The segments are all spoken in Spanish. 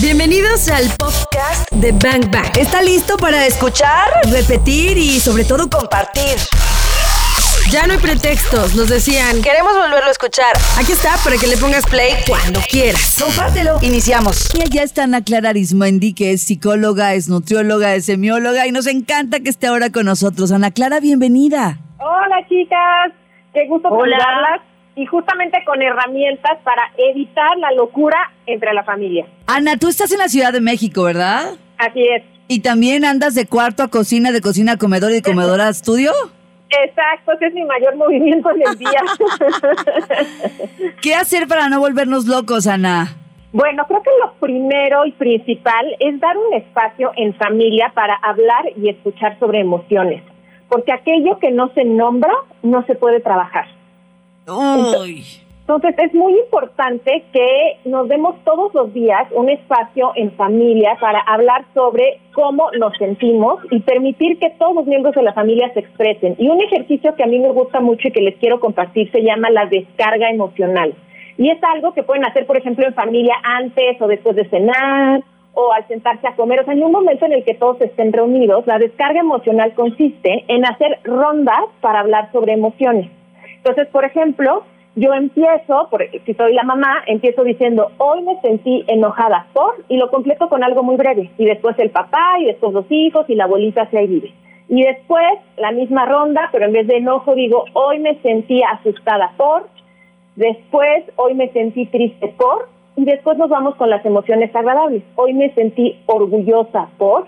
Bienvenidos al podcast de Bang Bang. ¿Está listo para escuchar, repetir y sobre todo compartir? Ya no hay pretextos, nos decían. Queremos volverlo a escuchar. Aquí está para que le pongas play cuando quieras. Compártelo. Iniciamos. Y allá está Ana Clara Arismendi, que es psicóloga, es nutrióloga, es semióloga y nos encanta que esté ahora con nosotros. Ana Clara, bienvenida. Hola chicas, qué gusto Hola. saludarlas y justamente con herramientas para evitar la locura entre la familia. Ana, tú estás en la Ciudad de México, ¿verdad? Así es. Y también andas de cuarto a cocina, de cocina a comedor y de comedor a estudio. Exacto, ese es mi mayor movimiento en el día. ¿Qué hacer para no volvernos locos, Ana? bueno, creo que lo primero y principal es dar un espacio en familia para hablar y escuchar sobre emociones, porque aquello que no se nombra no se puede trabajar. Uy. Entonces es muy importante que nos demos todos los días un espacio en familia para hablar sobre cómo nos sentimos y permitir que todos los miembros de la familia se expresen. Y un ejercicio que a mí me gusta mucho y que les quiero compartir se llama la descarga emocional. Y es algo que pueden hacer, por ejemplo, en familia antes o después de cenar o al sentarse a comer. O sea, en un momento en el que todos estén reunidos, la descarga emocional consiste en hacer rondas para hablar sobre emociones. Entonces, por ejemplo, yo empiezo, por, si soy la mamá, empiezo diciendo, hoy me sentí enojada por, y lo completo con algo muy breve. Y después el papá, y después los hijos, y la abuelita se ahí vive. Y después la misma ronda, pero en vez de enojo digo, hoy me sentí asustada por, después hoy me sentí triste por, y después nos vamos con las emociones agradables. Hoy me sentí orgullosa por,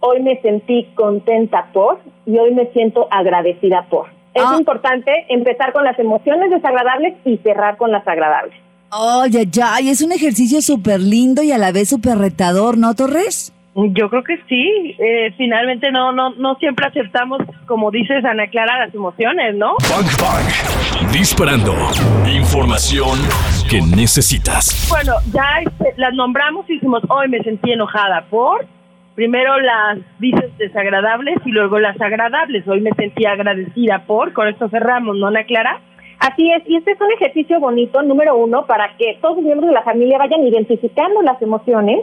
hoy me sentí contenta por, y hoy me siento agradecida por. Es Ah. importante empezar con las emociones desagradables y cerrar con las agradables. Oye, ya, y es un ejercicio súper lindo y a la vez súper retador, ¿no, Torres? Yo creo que sí. Eh, finalmente no, no, no siempre aceptamos, como dices Ana Clara, las emociones, ¿no? Bang Bang. Disparando. Información que necesitas. Bueno, ya este, las nombramos y decimos, hoy me sentí enojada por. Primero las dices desagradables y luego las agradables. Hoy me sentí agradecida por. Con esto cerramos, ¿no, Ana Clara? Así es, y este es un ejercicio bonito, número uno, para que todos los miembros de la familia vayan identificando las emociones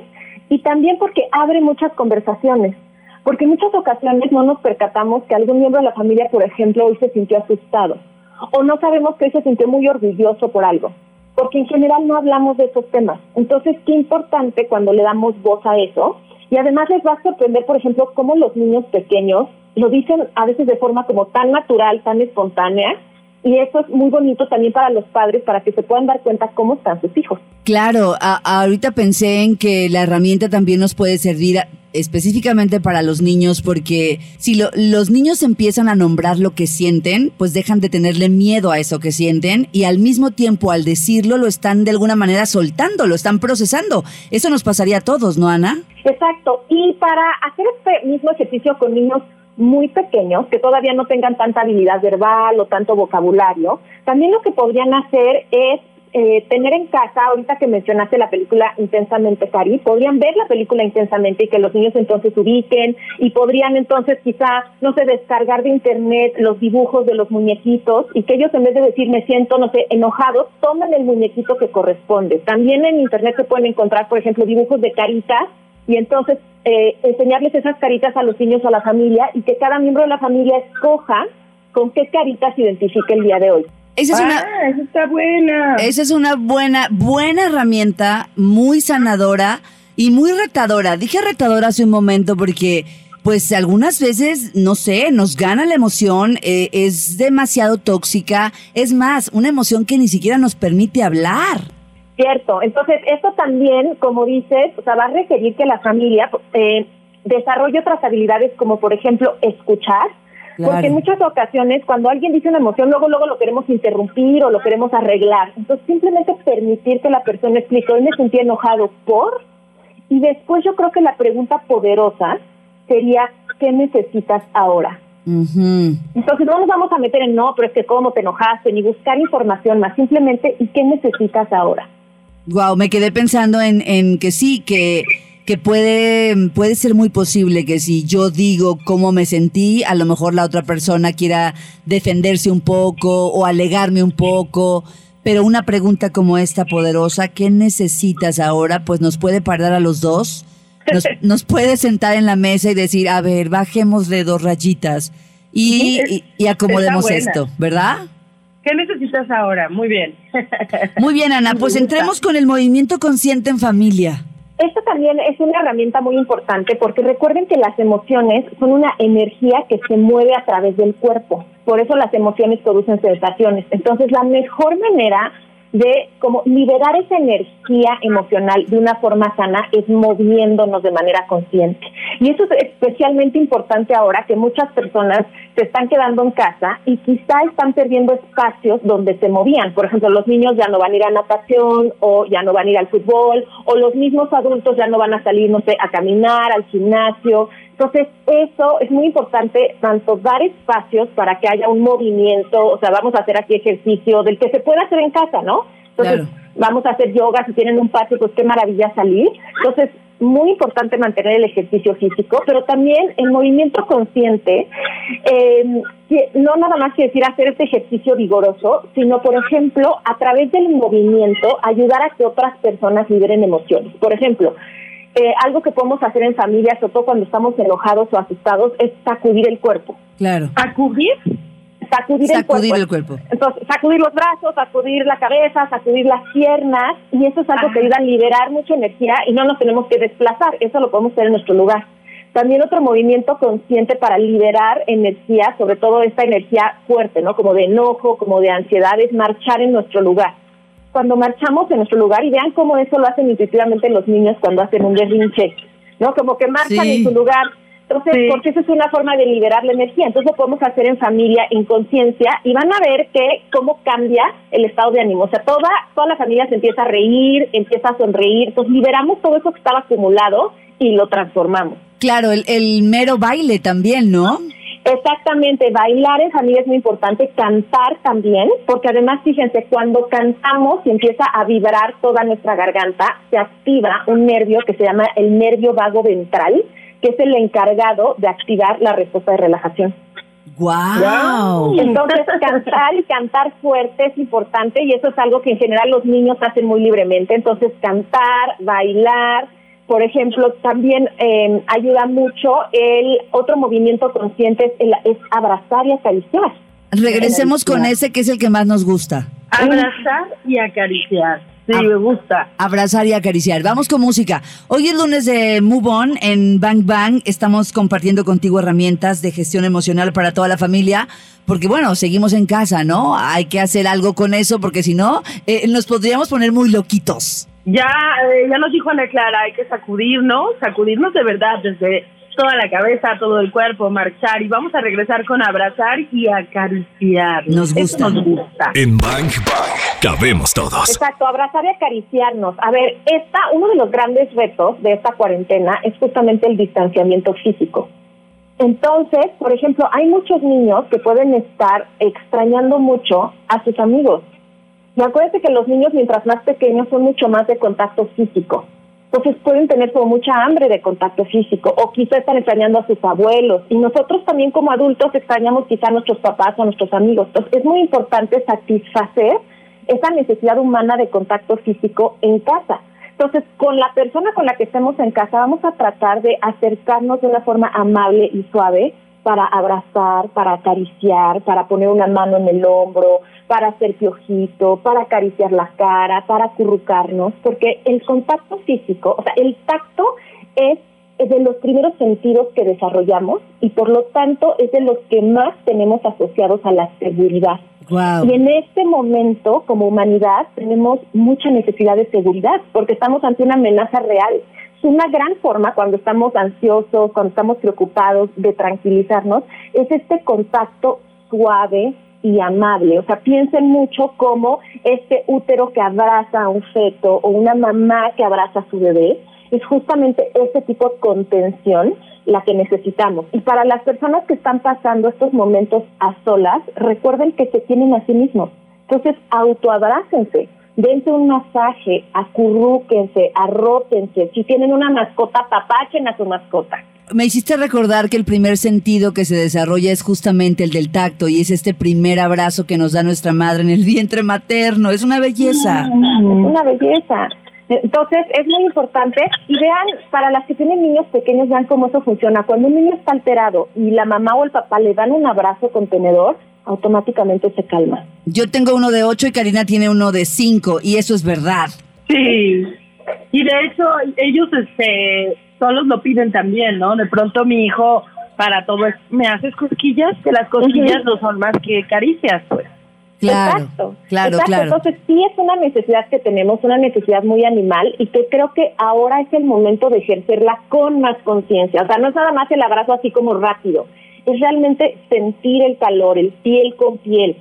y también porque abre muchas conversaciones. Porque en muchas ocasiones no nos percatamos que algún miembro de la familia, por ejemplo, hoy se sintió asustado o no sabemos que hoy se sintió muy orgulloso por algo, porque en general no hablamos de esos temas. Entonces, qué importante cuando le damos voz a eso. Y además les va a sorprender, por ejemplo, cómo los niños pequeños lo dicen a veces de forma como tan natural, tan espontánea, y eso es muy bonito también para los padres, para que se puedan dar cuenta cómo están sus hijos. Claro, a- ahorita pensé en que la herramienta también nos puede servir específicamente para los niños, porque si lo- los niños empiezan a nombrar lo que sienten, pues dejan de tenerle miedo a eso que sienten y al mismo tiempo al decirlo lo están de alguna manera soltando, lo están procesando. Eso nos pasaría a todos, ¿no, Ana? Exacto. Y para hacer este mismo ejercicio con niños muy pequeños, que todavía no tengan tanta habilidad verbal o tanto vocabulario, también lo que podrían hacer es eh, tener en casa, ahorita que mencionaste la película Intensamente Cari, podrían ver la película intensamente y que los niños entonces ubiquen y podrían entonces quizá, no sé, descargar de internet los dibujos de los muñequitos y que ellos en vez de decir me siento, no sé, enojados, tomen el muñequito que corresponde. También en internet se pueden encontrar, por ejemplo, dibujos de caritas y entonces eh, enseñarles esas caritas a los niños o a la familia y que cada miembro de la familia escoja con qué caritas se identifique el día de hoy. Esa es una... Ah, eso está buena. Esa es una buena, buena herramienta, muy sanadora y muy retadora. Dije retadora hace un momento porque, pues, algunas veces, no sé, nos gana la emoción, eh, es demasiado tóxica. Es más, una emoción que ni siquiera nos permite hablar. Cierto. Entonces, esto también, como dices, o sea, va a requerir que la familia eh, desarrolle otras habilidades como, por ejemplo, escuchar. Claro. Porque en muchas ocasiones, cuando alguien dice una emoción, luego, luego lo queremos interrumpir o lo queremos arreglar. Entonces, simplemente permitir que la persona explique, hoy me sentí enojado por, y después yo creo que la pregunta poderosa sería, ¿qué necesitas ahora? Ujú. Entonces no nos vamos a meter en no, pero es que cómo te enojaste, ni buscar información más, simplemente, ¿y qué necesitas ahora? Wow, me quedé pensando en, en que sí, que, que puede, puede ser muy posible que si yo digo cómo me sentí, a lo mejor la otra persona quiera defenderse un poco o alegarme un poco, pero una pregunta como esta poderosa, ¿qué necesitas ahora? Pues nos puede parar a los dos, nos, nos puede sentar en la mesa y decir, a ver, bajemos de dos rayitas y, y, y acomodemos esto, ¿verdad? ¿Qué necesitas ahora? Muy bien. Muy bien, Ana, pues entremos con el movimiento consciente en familia. Esto también es una herramienta muy importante porque recuerden que las emociones son una energía que se mueve a través del cuerpo. Por eso las emociones producen sensaciones. Entonces, la mejor manera de como liberar esa energía emocional de una forma sana es moviéndonos de manera consciente. Y eso es especialmente importante ahora que muchas personas se están quedando en casa y quizá están perdiendo espacios donde se movían. Por ejemplo, los niños ya no van a ir a natación o ya no van a ir al fútbol o los mismos adultos ya no van a salir, no sé, a caminar, al gimnasio. Entonces, eso es muy importante, tanto dar espacios para que haya un movimiento, o sea, vamos a hacer aquí ejercicio del que se puede hacer en casa, ¿no? Entonces, Claro. vamos a hacer yoga, si tienen un patio, pues qué maravilla salir. Entonces, muy importante mantener el ejercicio físico, pero también el movimiento consciente, eh, que no nada más que decir hacer este ejercicio vigoroso, sino, por ejemplo, a través del movimiento, ayudar a que otras personas liberen emociones. Por ejemplo, eh, algo que podemos hacer en familia, sobre todo cuando estamos enojados o asustados, es sacudir el cuerpo. Claro. ¿Acudir? Sacudir, Sacudir el el cuerpo. cuerpo. Entonces, sacudir los brazos, sacudir la cabeza, sacudir las piernas, y eso es algo que ayuda a liberar mucha energía y no nos tenemos que desplazar, eso lo podemos hacer en nuestro lugar. También otro movimiento consciente para liberar energía, sobre todo esta energía fuerte, ¿no? Como de enojo, como de ansiedad, es marchar en nuestro lugar. Cuando marchamos en nuestro lugar, y vean cómo eso lo hacen intuitivamente los niños cuando hacen un berrinche, ¿no? Como que marchan Sí. en su lugar. Entonces, Sí. porque eso es una forma de liberar la energía. Entonces, lo podemos hacer en familia, en conciencia, y van a ver que cómo cambia el estado de ánimo. O sea, toda, toda la familia se empieza a reír, empieza a sonreír. Entonces, liberamos todo eso que estaba acumulado y lo transformamos. Claro, el, el mero baile también, ¿no? Exactamente, bailar en familia es muy importante, cantar también, porque además, fíjense, cuando cantamos y empieza a vibrar toda nuestra garganta, se activa un nervio que se llama el nervio vago ventral, que es el encargado de activar la respuesta de relajación. ¡Wow! Entonces, cantar y cantar fuerte es importante y eso es algo que en general los niños hacen muy libremente. Entonces, cantar, bailar, por ejemplo, también eh, ayuda mucho el otro movimiento consciente es, el- es abrazar y acariciar. Regresemos con ese que es el que más nos gusta. Abrazar y acariciar. Sí, me gusta. Abrazar y acariciar. Vamos con música. Hoy es lunes de Move On en Bang Bang. Estamos compartiendo contigo herramientas de gestión emocional para toda la familia. Porque bueno, seguimos en casa, ¿no? Hay que hacer algo con eso porque si no, eh, nos podríamos poner muy loquitos. Ya, eh, ya nos dijo Ana Clara, hay que sacudirnos, sacudirnos de verdad desde toda la cabeza, todo el cuerpo, marchar y vamos a regresar con abrazar y acariciar. Nos gusta. nos gusta. En Bang Bang cabemos todos. Exacto, abrazar y acariciarnos. A ver, esta, uno de los grandes retos de esta cuarentena es justamente el distanciamiento físico. Entonces, por ejemplo, hay muchos niños que pueden estar extrañando mucho a sus amigos. Y que los niños, mientras más pequeños, son mucho más de contacto físico. Entonces pueden tener como mucha hambre de contacto físico o quizá están extrañando a sus abuelos. Y nosotros también como adultos extrañamos quizá a nuestros papás o a nuestros amigos. Entonces es muy importante satisfacer esa necesidad humana de contacto físico en casa. Entonces, con la persona con la que estemos en casa, vamos a tratar de acercarnos de una forma amable y suave para abrazar, para acariciar, para poner una mano en el hombro, para hacer piojito, para acariciar la cara, para acurrucarnos, porque el contacto físico, o sea, el tacto es es de los primeros sentidos que desarrollamos y por lo tanto es de los que más tenemos asociados a la seguridad. Wow. Y en este momento, como humanidad, tenemos mucha necesidad de seguridad porque estamos ante una amenaza real. Una gran forma cuando estamos ansiosos, cuando estamos preocupados de tranquilizarnos, es este contacto suave y amable. O sea, piensen mucho como este útero que abraza a un feto o una mamá que abraza a su bebé. Es justamente ese tipo de contención la que necesitamos. Y para las personas que están pasando estos momentos a solas, recuerden que se tienen a sí mismos. Entonces, autoabrácense, dense un masaje, acurrúquense, arrópense. Si tienen una mascota, papachen a su mascota. me hiciste recordar que el primer sentido que se desarrolla es justamente el del tacto y es este primer abrazo que nos da nuestra madre en el vientre materno. Es una belleza. Una belleza. Entonces, es muy importante. Y vean, para las que tienen niños pequeños, vean cómo eso funciona. Cuando un niño está alterado y la mamá o el papá le dan un abrazo contenedor, automáticamente se calma. Yo tengo uno de ocho y Karina tiene uno de cinco, y eso es verdad. Sí. Y de hecho, ellos este solos lo piden también, ¿no? De pronto mi hijo para todo es, ¿me haces cosquillas? Que las cosquillas no son más que caricias, pues. Claro, Exacto. claro, Exacto. claro. Entonces, sí es una necesidad que tenemos, una necesidad muy animal y que creo que ahora es el momento de ejercerla con más conciencia. O sea, no es nada más el abrazo así como rápido, es realmente sentir el calor, el piel con piel.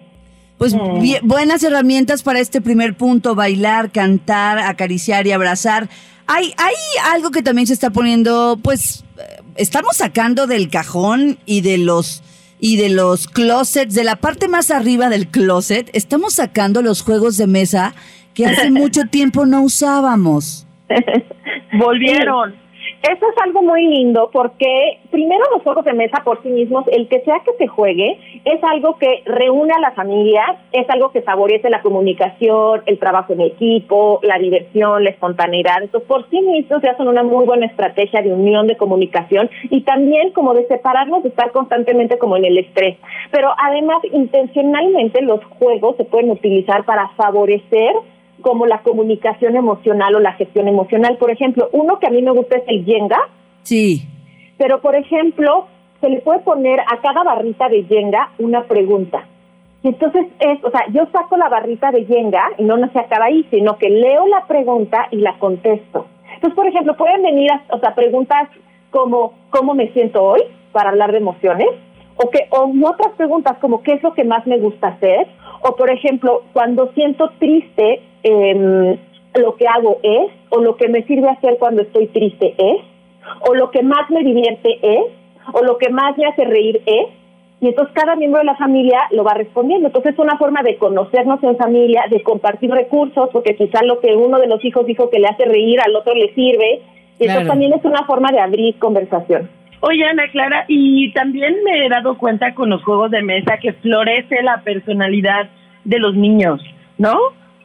Pues Mm. bien- buenas herramientas para este primer punto, bailar, cantar, acariciar y abrazar. Hay, hay algo que también se está poniendo, pues, eh, estamos sacando del cajón y de los y de los closets, de la parte más arriba del closet, estamos sacando los juegos de mesa que hace mucho tiempo no usábamos. Volvieron. Eso es algo muy lindo porque primero los juegos de mesa por sí mismos, el que sea que se juegue, es algo que reúne a la familia, es algo que favorece la comunicación, el trabajo en equipo, la diversión, la espontaneidad. Entonces, por sí mismos ya son una muy buena estrategia de unión, de comunicación y también como de separarnos de estar constantemente como en el estrés. Pero además, intencionalmente los juegos se pueden utilizar para favorecer como la comunicación emocional o la gestión emocional. Por ejemplo, uno que a mí me gusta es el Jenga, Sí, pero por ejemplo, se le puede poner a cada barrita de Jenga una pregunta. Y entonces es, o sea, yo saco la barrita de Jenga y no, no se acaba ahí, sino que leo la pregunta y la contesto. Entonces, por ejemplo, pueden venir, a- o sea, preguntas como ¿cómo me siento hoy? para hablar de emociones, o que o otras preguntas como ¿qué es lo que más me gusta hacer? O por ejemplo, cuando siento triste, em, lo que hago es, o lo que me sirve hacer cuando estoy triste es, o lo que más me divierte es, o lo que más me hace reír es, y entonces cada miembro de la familia lo va respondiendo. Entonces es una forma de conocernos en familia, de compartir recursos, porque quizá lo que uno de los hijos dijo que le hace reír al otro le sirve, y Claro. entonces también es una forma de abrir conversación. Oye, Ana Clara, y también me he dado cuenta con los juegos de mesa que florece la personalidad de los niños, ¿no?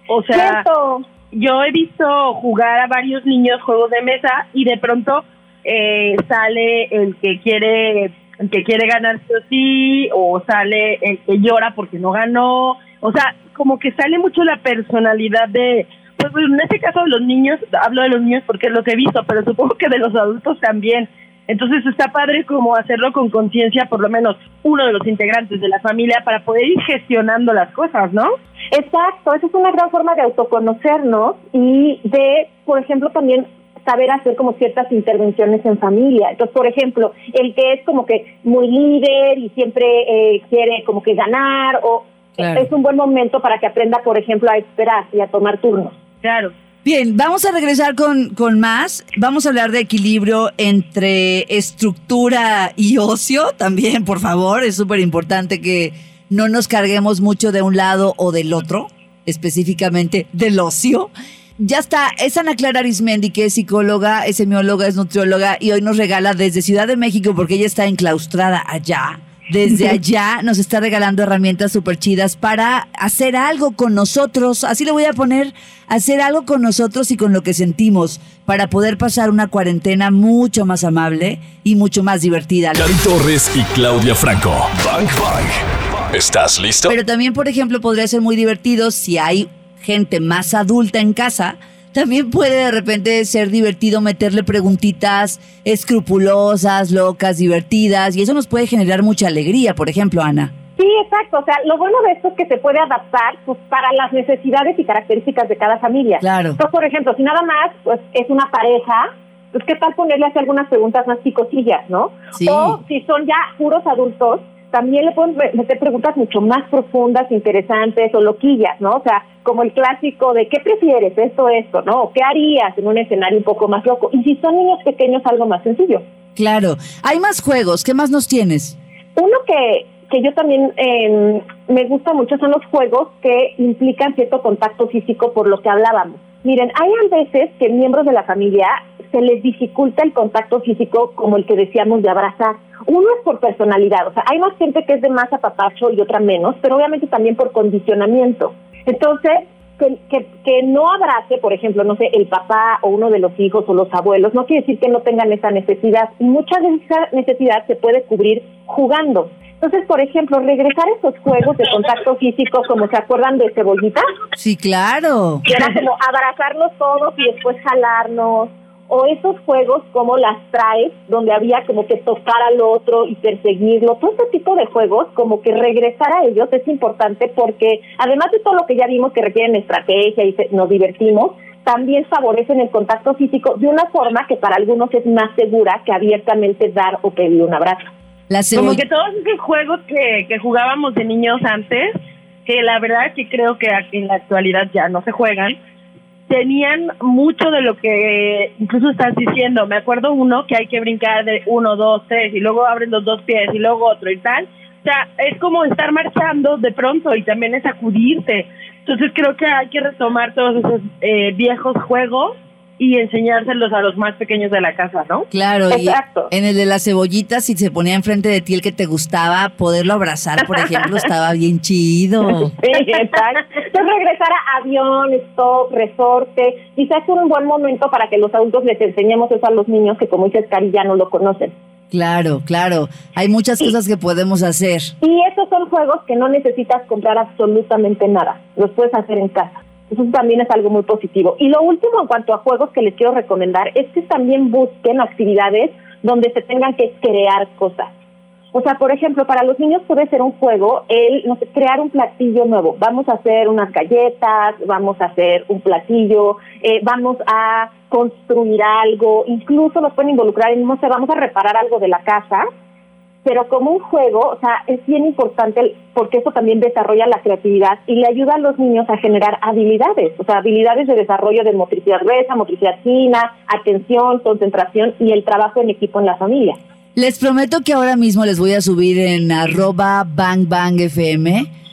O sea, Cierto. yo he visto jugar a varios niños juegos de mesa y de pronto eh, sale el que quiere el que quiere ganar sí o sí o sale el que llora porque no ganó o sea como que sale mucho la personalidad de pues en este caso de los niños hablo de los niños porque es lo que he visto pero supongo que de los adultos también entonces está padre como hacerlo con conciencia por lo menos uno de los integrantes de la familia para poder ir gestionando las cosas no Exacto, esa es una gran forma de autoconocernos y de, por ejemplo, también saber hacer como ciertas intervenciones en familia. Entonces, por ejemplo, el que es como que muy líder y siempre eh, quiere como que ganar o Claro. es un buen momento para que aprenda, por ejemplo, a esperar y a tomar turnos. claro Bien, vamos a regresar con, con más. Vamos a hablar de equilibrio entre estructura y ocio también, por favor. Es súper importante que no nos carguemos mucho de un lado o del otro, específicamente del ocio. Ya está, es Ana Clara Arismendi, que es psicóloga, es semióloga, es nutrióloga y hoy nos regala desde Ciudad de México, porque ella está enclaustrada allá. Desde allá nos está regalando herramientas súper chidas para hacer algo con nosotros. Así le voy a poner, hacer algo con nosotros y con lo que sentimos para poder pasar una cuarentena mucho más amable y mucho más divertida. Cari Torres y Claudia Franco. Bang Bang. ¿Estás listo? Pero también, por ejemplo, podría ser muy divertido si hay gente más adulta en casa. También puede de repente ser divertido meterle preguntitas escrupulosas, locas, divertidas, y eso nos puede generar mucha alegría, por ejemplo, Ana. Sí, exacto. O sea, lo bueno de esto es que se puede adaptar pues, para las necesidades y características de cada familia. Claro. Entonces, por ejemplo, si nada más pues, es una pareja, pues qué tal ponerle así algunas preguntas más picosillas, ¿no? Sí. O si son ya puros adultos, también le pueden me- meter preguntas mucho más profundas, interesantes o loquillas, ¿no? O sea, como el clásico de ¿qué prefieres? Esto, esto, ¿no? O ¿Qué harías en un escenario un poco más loco? Y si son niños pequeños, algo más sencillo. Claro. Hay más juegos. ¿Qué más nos tienes? Uno que, que yo también eh, me gusta mucho son los juegos que implican cierto contacto físico por lo que hablábamos. Miren, hay veces que miembros de la familia se les dificulta el contacto físico como el que decíamos de abrazar. Uno es por personalidad, o sea, hay más gente que es de más apapacho y otra menos, pero obviamente también por condicionamiento. Entonces, que, que, que, no abrace, por ejemplo, no sé, el papá o uno de los hijos o los abuelos, no quiere decir que no tengan esa necesidad. Y mucha de esa necesidad se puede cubrir jugando. Entonces, por ejemplo, regresar a esos juegos de contacto físico, como se acuerdan de cebollita. Sí, claro. Que era como abrazarnos todos y después jalarnos. O esos juegos como las traes, donde había como que tocar al otro y perseguirlo. Todo este tipo de juegos, como que regresar a ellos es importante porque, además de todo lo que ya vimos que requieren estrategia y nos divertimos, también favorecen el contacto físico de una forma que para algunos es más segura que abiertamente dar o pedir un abrazo. Como que todos esos juegos que, que jugábamos de niños antes, que la verdad que creo que en la actualidad ya no se juegan, tenían mucho de lo que incluso estás diciendo. Me acuerdo uno que hay que brincar de uno, dos, tres, y luego abren los dos pies, y luego otro y tal. O sea, es como estar marchando de pronto y también es sacudirte. Entonces creo que hay que retomar todos esos eh, viejos juegos y enseñárselos a los más pequeños de la casa, ¿no? Claro, Exacto. y en el de las cebollitas, si se ponía enfrente de ti el que te gustaba, poderlo abrazar, por ejemplo, estaba bien chido. Sí, exacto. Entonces regresar a avión, stop, resorte, quizás es un buen momento para que los adultos les enseñemos eso a los niños que como dices, Cari, ya no lo conocen. Claro, claro. Hay muchas cosas que podemos hacer. Y esos son juegos que no necesitas comprar absolutamente nada. Los puedes hacer en casa. Eso también es algo muy positivo. Y lo último en cuanto a juegos que les quiero recomendar es que también busquen actividades donde se tengan que crear cosas. O sea, por ejemplo, para los niños puede ser un juego el no sé, crear un platillo nuevo. Vamos a hacer unas galletas, vamos a hacer un platillo, eh, vamos a construir algo, incluso los pueden involucrar en, no sé, vamos a reparar algo de la casa pero como un juego, o sea, es bien importante porque eso también desarrolla la creatividad y le ayuda a los niños a generar habilidades, o sea, habilidades de desarrollo de motricidad gruesa, motricidad fina, atención, concentración y el trabajo en equipo en la familia. Les prometo que ahora mismo les voy a subir en arroba bangbangfm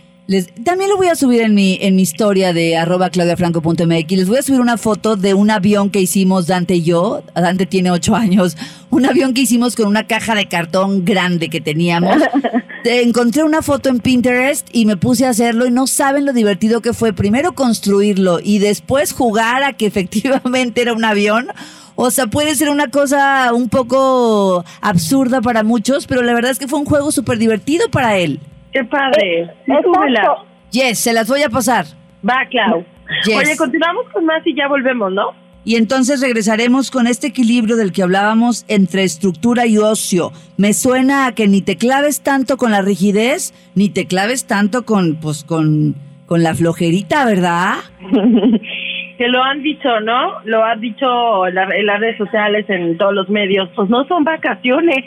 también lo voy a subir en mi, en mi historia de arroba claudiafranco.mx. Les voy a subir una foto de un avión que hicimos Dante y yo. Dante tiene ocho años. Un avión que hicimos con una caja de cartón grande que teníamos. Encontré una foto en Pinterest y me puse a hacerlo y no saben lo divertido que fue. Primero construirlo y después jugar a que efectivamente era un avión. O sea, puede ser una cosa un poco absurda para muchos, pero la verdad es que fue un juego súper divertido para él. Qué padre. Yes, se las voy a pasar. Va, Clau. Oye, continuamos con más y ya volvemos, ¿no? Y entonces regresaremos con este equilibrio del que hablábamos entre estructura y ocio. Me suena a que ni te claves tanto con la rigidez, ni te claves tanto con, pues, con, con la flojerita, ¿verdad? que lo han dicho, ¿no? Lo han dicho en, en las redes sociales, en todos los medios. Pues no son vacaciones,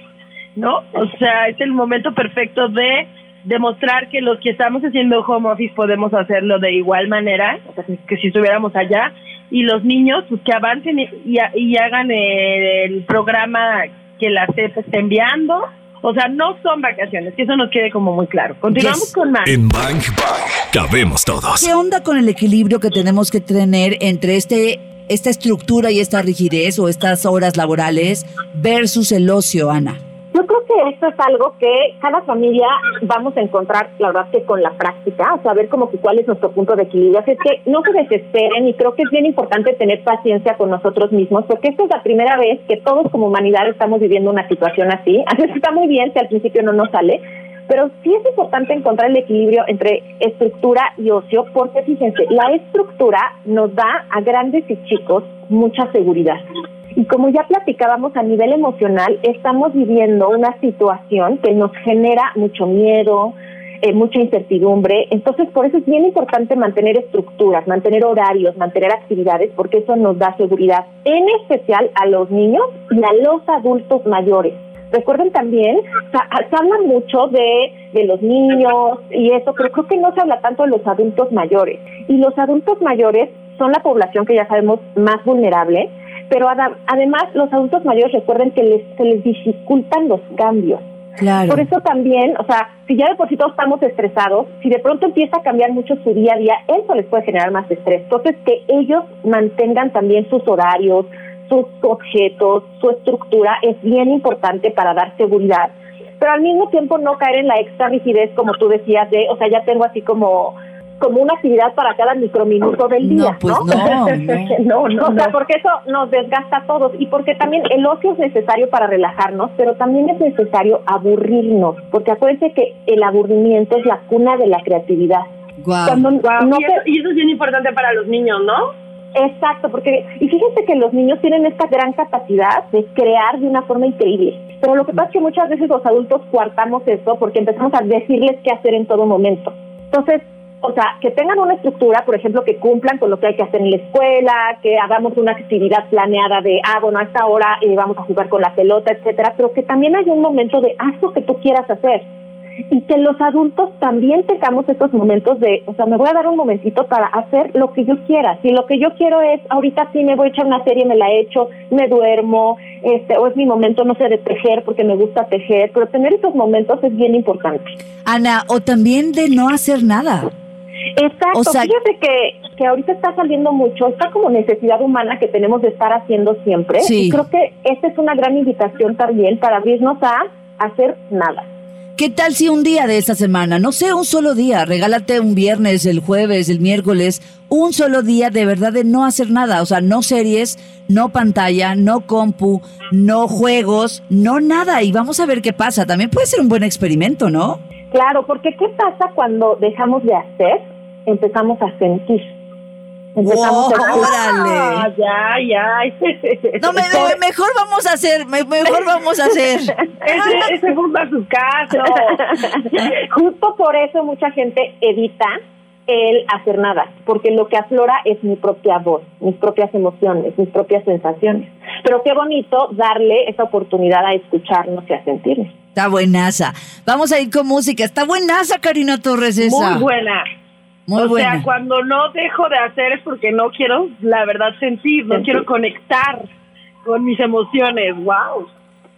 ¿no? O sea, es el momento perfecto de demostrar que los que estamos haciendo home office podemos hacerlo de igual manera, que si estuviéramos allá, y los niños pues, que avancen y, y, hagan el programa que la CEP está enviando. O sea, no son vacaciones, que eso nos quede como muy claro. Continuamos con más. En Bank Bank cabemos todos. ¿Qué onda con el equilibrio que tenemos que tener entre este esta estructura y esta rigidez o estas horas laborales versus el ocio, Ana? Yo creo que esto es algo que cada familia vamos a encontrar, la verdad que con la práctica, o saber como que cuál es nuestro punto de equilibrio. Así es que no se desesperen y creo que es bien importante tener paciencia con nosotros mismos, porque esta es la primera vez que todos como humanidad estamos viviendo una situación así. Así que está muy bien si al principio no nos sale, pero sí es importante encontrar el equilibrio entre estructura y ocio, porque fíjense, la estructura nos da a grandes y chicos mucha seguridad. Y como ya platicábamos a nivel emocional, estamos viviendo una situación que nos genera mucho miedo, eh, mucha incertidumbre. Entonces, por eso es bien importante mantener estructuras, mantener horarios, mantener actividades, porque eso nos da seguridad, en especial a los niños y a los adultos mayores. Recuerden también, se habla mucho de, de los niños y eso, pero creo que no se habla tanto de los adultos mayores. Y los adultos mayores son la población que ya sabemos más vulnerable pero además los adultos mayores recuerden que les, se les dificultan los cambios. Claro. Por eso también, o sea, si ya de por sí todos estamos estresados, si de pronto empieza a cambiar mucho su día a día, eso les puede generar más estrés. Entonces, que ellos mantengan también sus horarios, sus objetos, su estructura es bien importante para dar seguridad, pero al mismo tiempo no caer en la extra rigidez como tú decías de, o sea, ya tengo así como como una actividad para cada microminuto del día, No, pues ¿no? no, No, no, o sea, porque eso nos desgasta a todos y porque también el ocio es necesario para relajarnos, pero también es necesario aburrirnos, porque acuérdense que el aburrimiento es la cuna de la creatividad. Guau. Cuando no y, eso, y eso es bien importante para los niños, ¿no? Exacto, porque y fíjense que los niños tienen esta gran capacidad de crear de una forma increíble. Pero lo que pasa es que muchas veces los adultos coartamos eso porque empezamos a decirles qué hacer en todo momento. Entonces, o sea, que tengan una estructura, por ejemplo, que cumplan con lo que hay que hacer en la escuela, que hagamos una actividad planeada de, ah, bueno, a esta hora eh, vamos a jugar con la pelota, etcétera, pero que también haya un momento de haz lo que tú quieras hacer y que los adultos también tengamos estos momentos de, o sea, me voy a dar un momentito para hacer lo que yo quiera. Si lo que yo quiero es, ahorita sí me voy a echar una serie, me la he hecho, me duermo, este, o es mi momento, no sé, de tejer porque me gusta tejer, pero tener esos momentos es bien importante. Ana, o también de no hacer nada. Exacto, O sea- fíjate que, que ahorita está saliendo mucho, esta como necesidad humana que tenemos de estar haciendo siempre. Sí. Y creo que esta es una gran invitación también para abrirnos a hacer nada. ¿Qué tal si un día de esta semana, no sé, un solo día, regálate un viernes, el jueves, el miércoles, un solo día de verdad de no hacer nada, o sea, no series, no pantalla, no compu, no juegos, no nada, y vamos a ver qué pasa. También puede ser un buen experimento, ¿no? Claro, porque ¿qué pasa cuando dejamos de hacer? Empezamos a sentir. Empezamos Wow, a órale. Ah, ya, ya. No, me, me- mejor vamos a hacer, me- mejor vamos a hacer. Ese, ese fue un caso. Justo por eso mucha gente evita el hacer nada, porque lo que aflora es mi propia voz, mis propias emociones, mis propias sensaciones. Pero qué bonito darle esa oportunidad a escucharnos y a sentirnos. Está buenaza. Vamos a ir con música. Está buenaza, Karina Torres, esa. Muy buena. Muy o buena. sea, cuando no dejo de hacer es porque no quiero, la verdad, sentir, no Sentir. quiero conectar con mis emociones. ¡Wow!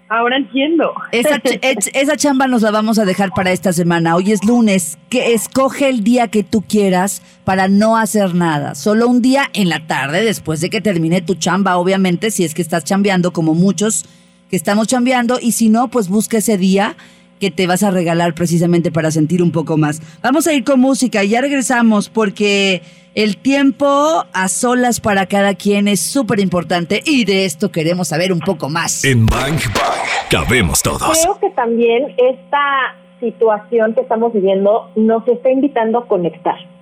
Ahora entiendo. Esa, ch- esa chamba nos la vamos a dejar para esta semana. Hoy es lunes. Que escoge el día que tú quieras para no hacer nada. Solo un día en la tarde, después de que termine tu chamba, obviamente, si es que estás chambeando como muchos que estamos chambeando. Y si no, pues busca ese día que te vas a regalar precisamente para sentir un poco más. Vamos a ir con música y ya regresamos porque el tiempo a solas para cada quien es súper importante y de esto queremos saber un poco más. En Bang Bang cabemos todos. Creo que también esta situación que estamos viviendo nos está invitando a conectar.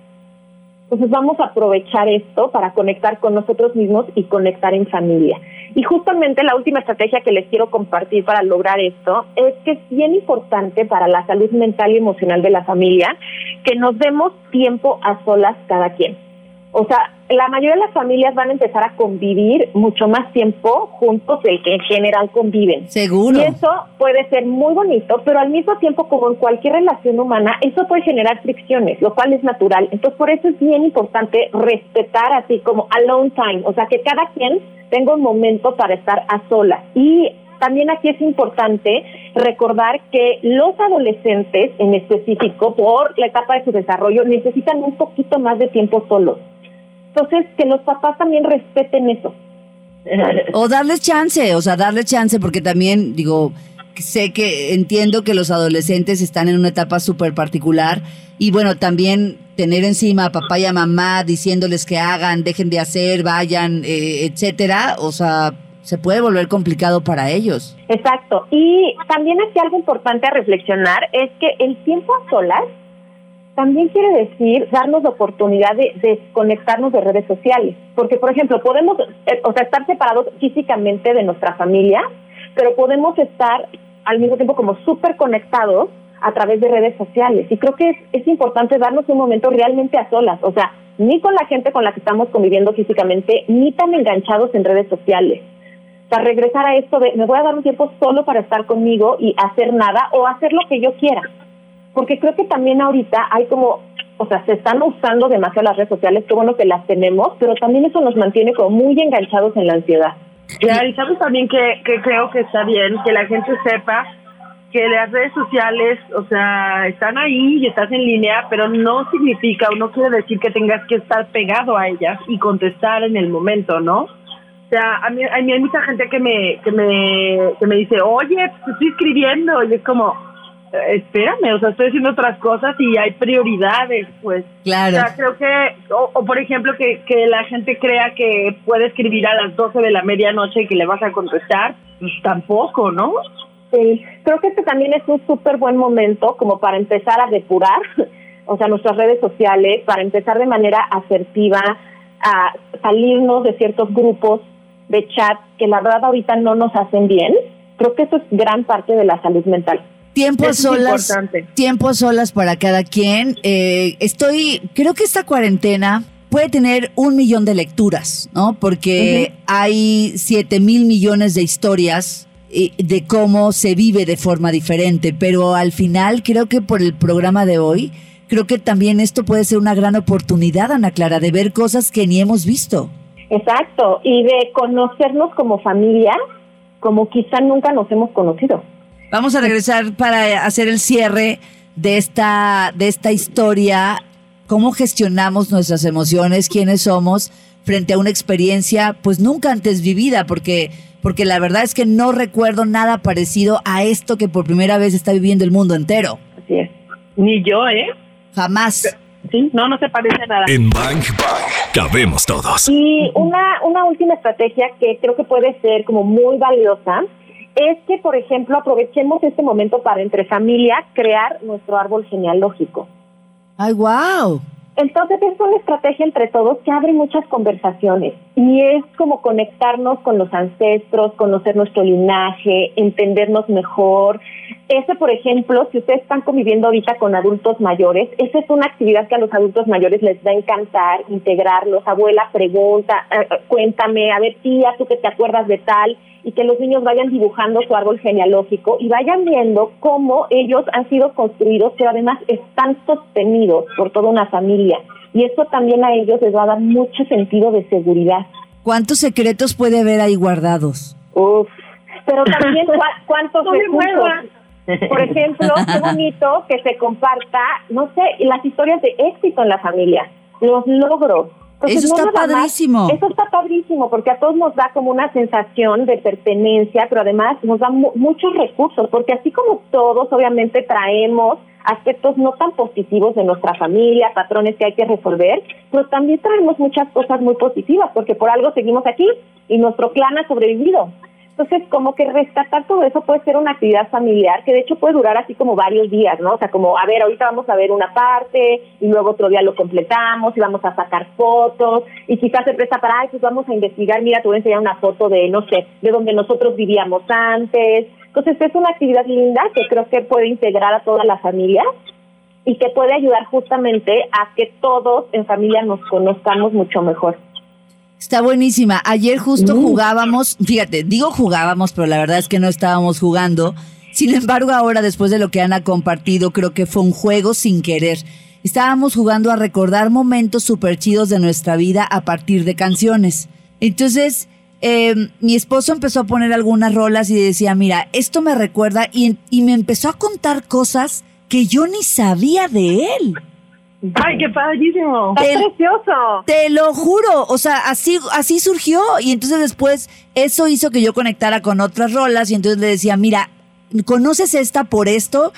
Entonces vamos a aprovechar esto para conectar con nosotros mismos y conectar en familia. Y justamente la última estrategia que les quiero compartir para lograr esto es que es bien importante para la salud mental y emocional de la familia que nos demos tiempo a solas cada quien. O sea, la mayoría de las familias van a empezar a convivir mucho más tiempo juntos del que en general conviven. Seguro. Y eso puede ser muy bonito, pero al mismo tiempo, como en cualquier relación humana, eso puede generar fricciones, lo cual es natural. Entonces, por eso es bien importante respetar así como alone time, o sea, que cada quien tenga un momento para estar a solas. Y también aquí es importante recordar que los adolescentes en específico, por la etapa de su desarrollo, necesitan un poquito más de tiempo solos. Entonces, que los papás también respeten eso. O darles chance, o sea, darles chance, porque también, digo, sé que entiendo que los adolescentes están en una etapa súper particular y bueno, también tener encima a papá y a mamá diciéndoles que hagan, dejen de hacer, vayan, eh, etcétera, o sea, se puede volver complicado para ellos. Exacto. Y también aquí algo importante a reflexionar es que el tiempo a solas también quiere decir darnos la oportunidad de desconectarnos de redes sociales. Porque, por ejemplo, podemos, eh, o sea, estar separados físicamente de nuestra familia, pero podemos estar al mismo tiempo como súper conectados a través de redes sociales. Y creo que es, es importante darnos un momento realmente a solas, o sea, ni con la gente con la que estamos conviviendo físicamente, ni tan enganchados en redes sociales. O sea, regresar a esto de me voy a dar un tiempo solo para estar conmigo y hacer nada o hacer lo que yo quiera. Porque creo que también ahorita hay como, o sea, se están usando demasiado las redes sociales, qué bueno que las tenemos, pero también eso nos mantiene como muy enganchados en la ansiedad. Ya, y sabes también que, que creo que está bien que la gente sepa que las redes sociales, o sea, están ahí y estás en línea, pero no significa o no quiere decir que tengas que estar pegado a ellas y contestar en el momento, ¿no? O sea, a mí, a mí hay mucha gente que me, que me, que me dice, oye, pues estoy escribiendo. Y es como, espérame, o sea, estoy haciendo otras cosas y hay prioridades, pues. Claro. O sea, creo que, o, o por ejemplo, que, que la gente crea que puede escribir a las 12 de la medianoche y que le vas a contestar, pues tampoco, ¿no? Sí, creo que este también es un súper buen momento como para empezar a depurar, o sea, nuestras redes sociales, para empezar de manera asertiva a salirnos de ciertos grupos de chat que la verdad ahorita no nos hacen bien. Creo que eso es gran parte de la salud mental. Tiempo a Eso es solas, importante. tiempo a solas para cada quien. Eh, estoy, creo que esta cuarentena puede tener un millón de lecturas, ¿no? Porque hay siete mil millones de historias eh, de cómo se vive de forma diferente, pero al final creo que por el programa de hoy, creo que también esto puede ser una gran oportunidad, Ana Clara, de ver cosas que ni hemos visto. Exacto, y de conocernos como familia como quizá nunca nos hemos conocido. Vamos a regresar para hacer el cierre de esta, de esta historia, cómo gestionamos nuestras emociones, quiénes somos frente a una experiencia pues nunca antes vivida, porque, porque la verdad es que no recuerdo nada parecido a esto que por primera vez está viviendo el mundo entero. Así es. Ni yo, ¿eh? Jamás. Sí, no, no se parece a nada. En Bang Bang cabemos todos. Y una, una última estrategia que creo que puede ser como muy valiosa es que, por ejemplo, aprovechemos este momento para entre familia crear nuestro árbol genealógico. Ay, wow. Entonces es una estrategia entre todos que abre muchas conversaciones y es como conectarnos con los ancestros, conocer nuestro linaje, entendernos mejor. Ese, por ejemplo, si ustedes están conviviendo ahorita con adultos mayores, esa es una actividad que a los adultos mayores les va a encantar integrarlos. Abuela pregunta, eh, cuéntame, a ver tía, tú que te acuerdas de tal, y que los niños vayan dibujando su árbol genealógico y vayan viendo cómo ellos han sido construidos, pero además están sostenidos por toda una familia. Y eso también a ellos les va a dar mucho sentido de seguridad. ¿Cuántos secretos puede haber ahí guardados? Uf. Pero también cuántos No me recursos. Por ejemplo, qué bonito que se comparta, no sé, las historias de éxito en la familia, los logros. Eso está más- padrísimo. eso está padrísimo porque a todos nos da como una sensación de pertenencia, pero además nos da mu- muchos recursos, porque así como todos obviamente traemos aspectos no tan positivos de nuestra familia, patrones que hay que resolver, pero también traemos muchas cosas muy positivas, porque por algo seguimos aquí y nuestro clan ha sobrevivido. Entonces, como que rescatar todo eso puede ser una actividad familiar que de hecho puede durar así como varios días, ¿no? O sea, como, a ver, ahorita vamos a ver una parte y luego otro día lo completamos y vamos a sacar fotos y quizás se presta para, ay, pues vamos a investigar, mira, te voy a enseñar una foto de, no sé, de donde nosotros vivíamos antes. Entonces, es una actividad linda que creo que puede integrar a toda la familia y que puede ayudar justamente a que todos en familia nos conozcamos mucho mejor. Está buenísima. Ayer justo Mm. jugábamos, fíjate, digo jugábamos, pero la verdad es que no estábamos jugando. Sin embargo, ahora, después de lo que Ana ha compartido, creo que fue un juego sin querer. Estábamos jugando a recordar momentos súper chidos de nuestra vida a partir de canciones. Entonces, eh, mi esposo empezó a poner algunas rolas y decía, mira, esto me recuerda y, y me empezó a contar cosas que yo ni sabía de él. Ay, qué padrísimo. ¡Está El- precioso! Te lo juro, o sea, así, así surgió y entonces después eso hizo que yo conectara con otras rolas y entonces le decía, mira, ¿conoces esta por esto?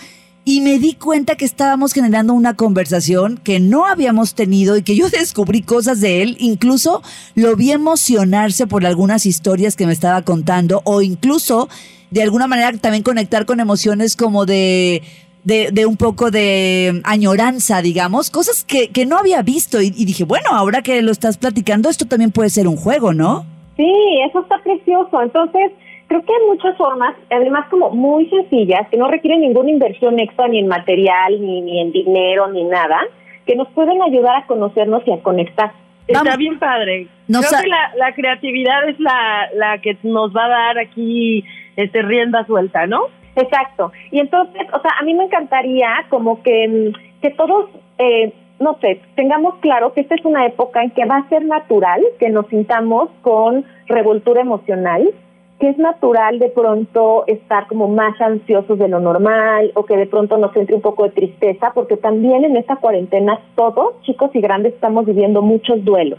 Y me di cuenta que estábamos generando una conversación que no habíamos tenido y que yo descubrí cosas de él, incluso lo vi emocionarse por algunas historias que me estaba contando o incluso de alguna manera también conectar con emociones como de de, de un poco de añoranza, digamos, cosas que, que no había visto. Y, y dije, bueno, ahora que lo estás platicando, esto también puede ser un juego, ¿no? Sí, eso está precioso. Entonces, creo que hay muchas formas, además como muy sencillas, que no requieren ninguna inversión extra ni en material, ni, ni en dinero, ni nada, que nos pueden ayudar a conocernos y a conectar. Está Vamos. bien padre. Nos Creo que la, la creatividad es la, la que nos va a dar aquí este rienda suelta, ¿no? Exacto. Y entonces, o sea, a mí me encantaría como que, mm, que todos, eh, no sé, tengamos claro que esta es una época en que va a ser natural que nos sintamos con revoltura emocional, que es natural de pronto estar como más ansiosos de lo normal o que de pronto nos entre un poco de tristeza, porque también en esta cuarentena todos, chicos y grandes, estamos viviendo muchos duelos.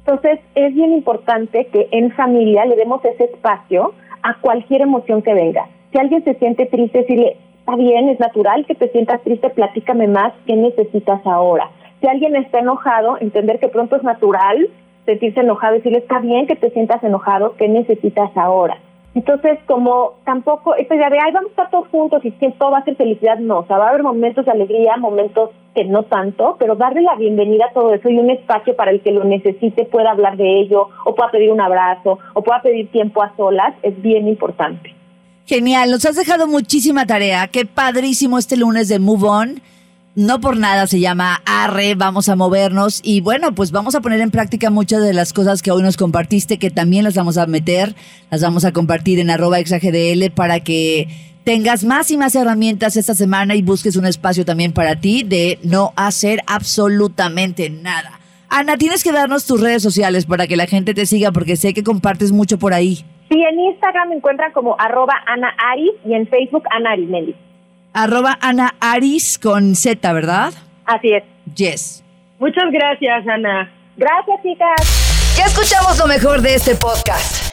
Entonces, es bien importante que en familia le demos ese espacio a cualquier emoción que venga. Si alguien se siente triste, decirle, está bien, es natural que te sientas triste, platícame más, ¿qué necesitas ahora? Si alguien está enojado, entender que pronto es natural sentirse enojado, decirle, está bien que te sientas enojado, ¿qué necesitas ahora? Entonces, como tampoco, esta idea de, ay, vamos a estar todos juntos y que todo va a ser felicidad, no. O sea, va a haber momentos de alegría, momentos que no tanto, pero darle la bienvenida a todo eso y un espacio para el que lo necesite pueda hablar de ello, o pueda pedir un abrazo, o pueda pedir tiempo a solas, es bien importante. Genial, nos has dejado muchísima tarea. Qué padrísimo este lunes de Move On. No por nada se llama Arre, vamos a movernos y bueno, pues vamos a poner en práctica muchas de las cosas que hoy nos compartiste, que también las vamos a meter, las vamos a compartir en arroba exagdl para que tengas más y más herramientas esta semana y busques un espacio también para ti de no hacer absolutamente nada. Ana, tienes que darnos tus redes sociales para que la gente te siga porque sé que compartes mucho por ahí. Sí, en Instagram me encuentran como arroba Ana Aris y en Facebook Ana Arismendi. Arroba Ana Aris con Z, ¿verdad? Así es. Yes. Muchas gracias, Ana. Gracias, chicas. Ya escuchamos lo mejor de este podcast.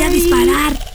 voy a disparar.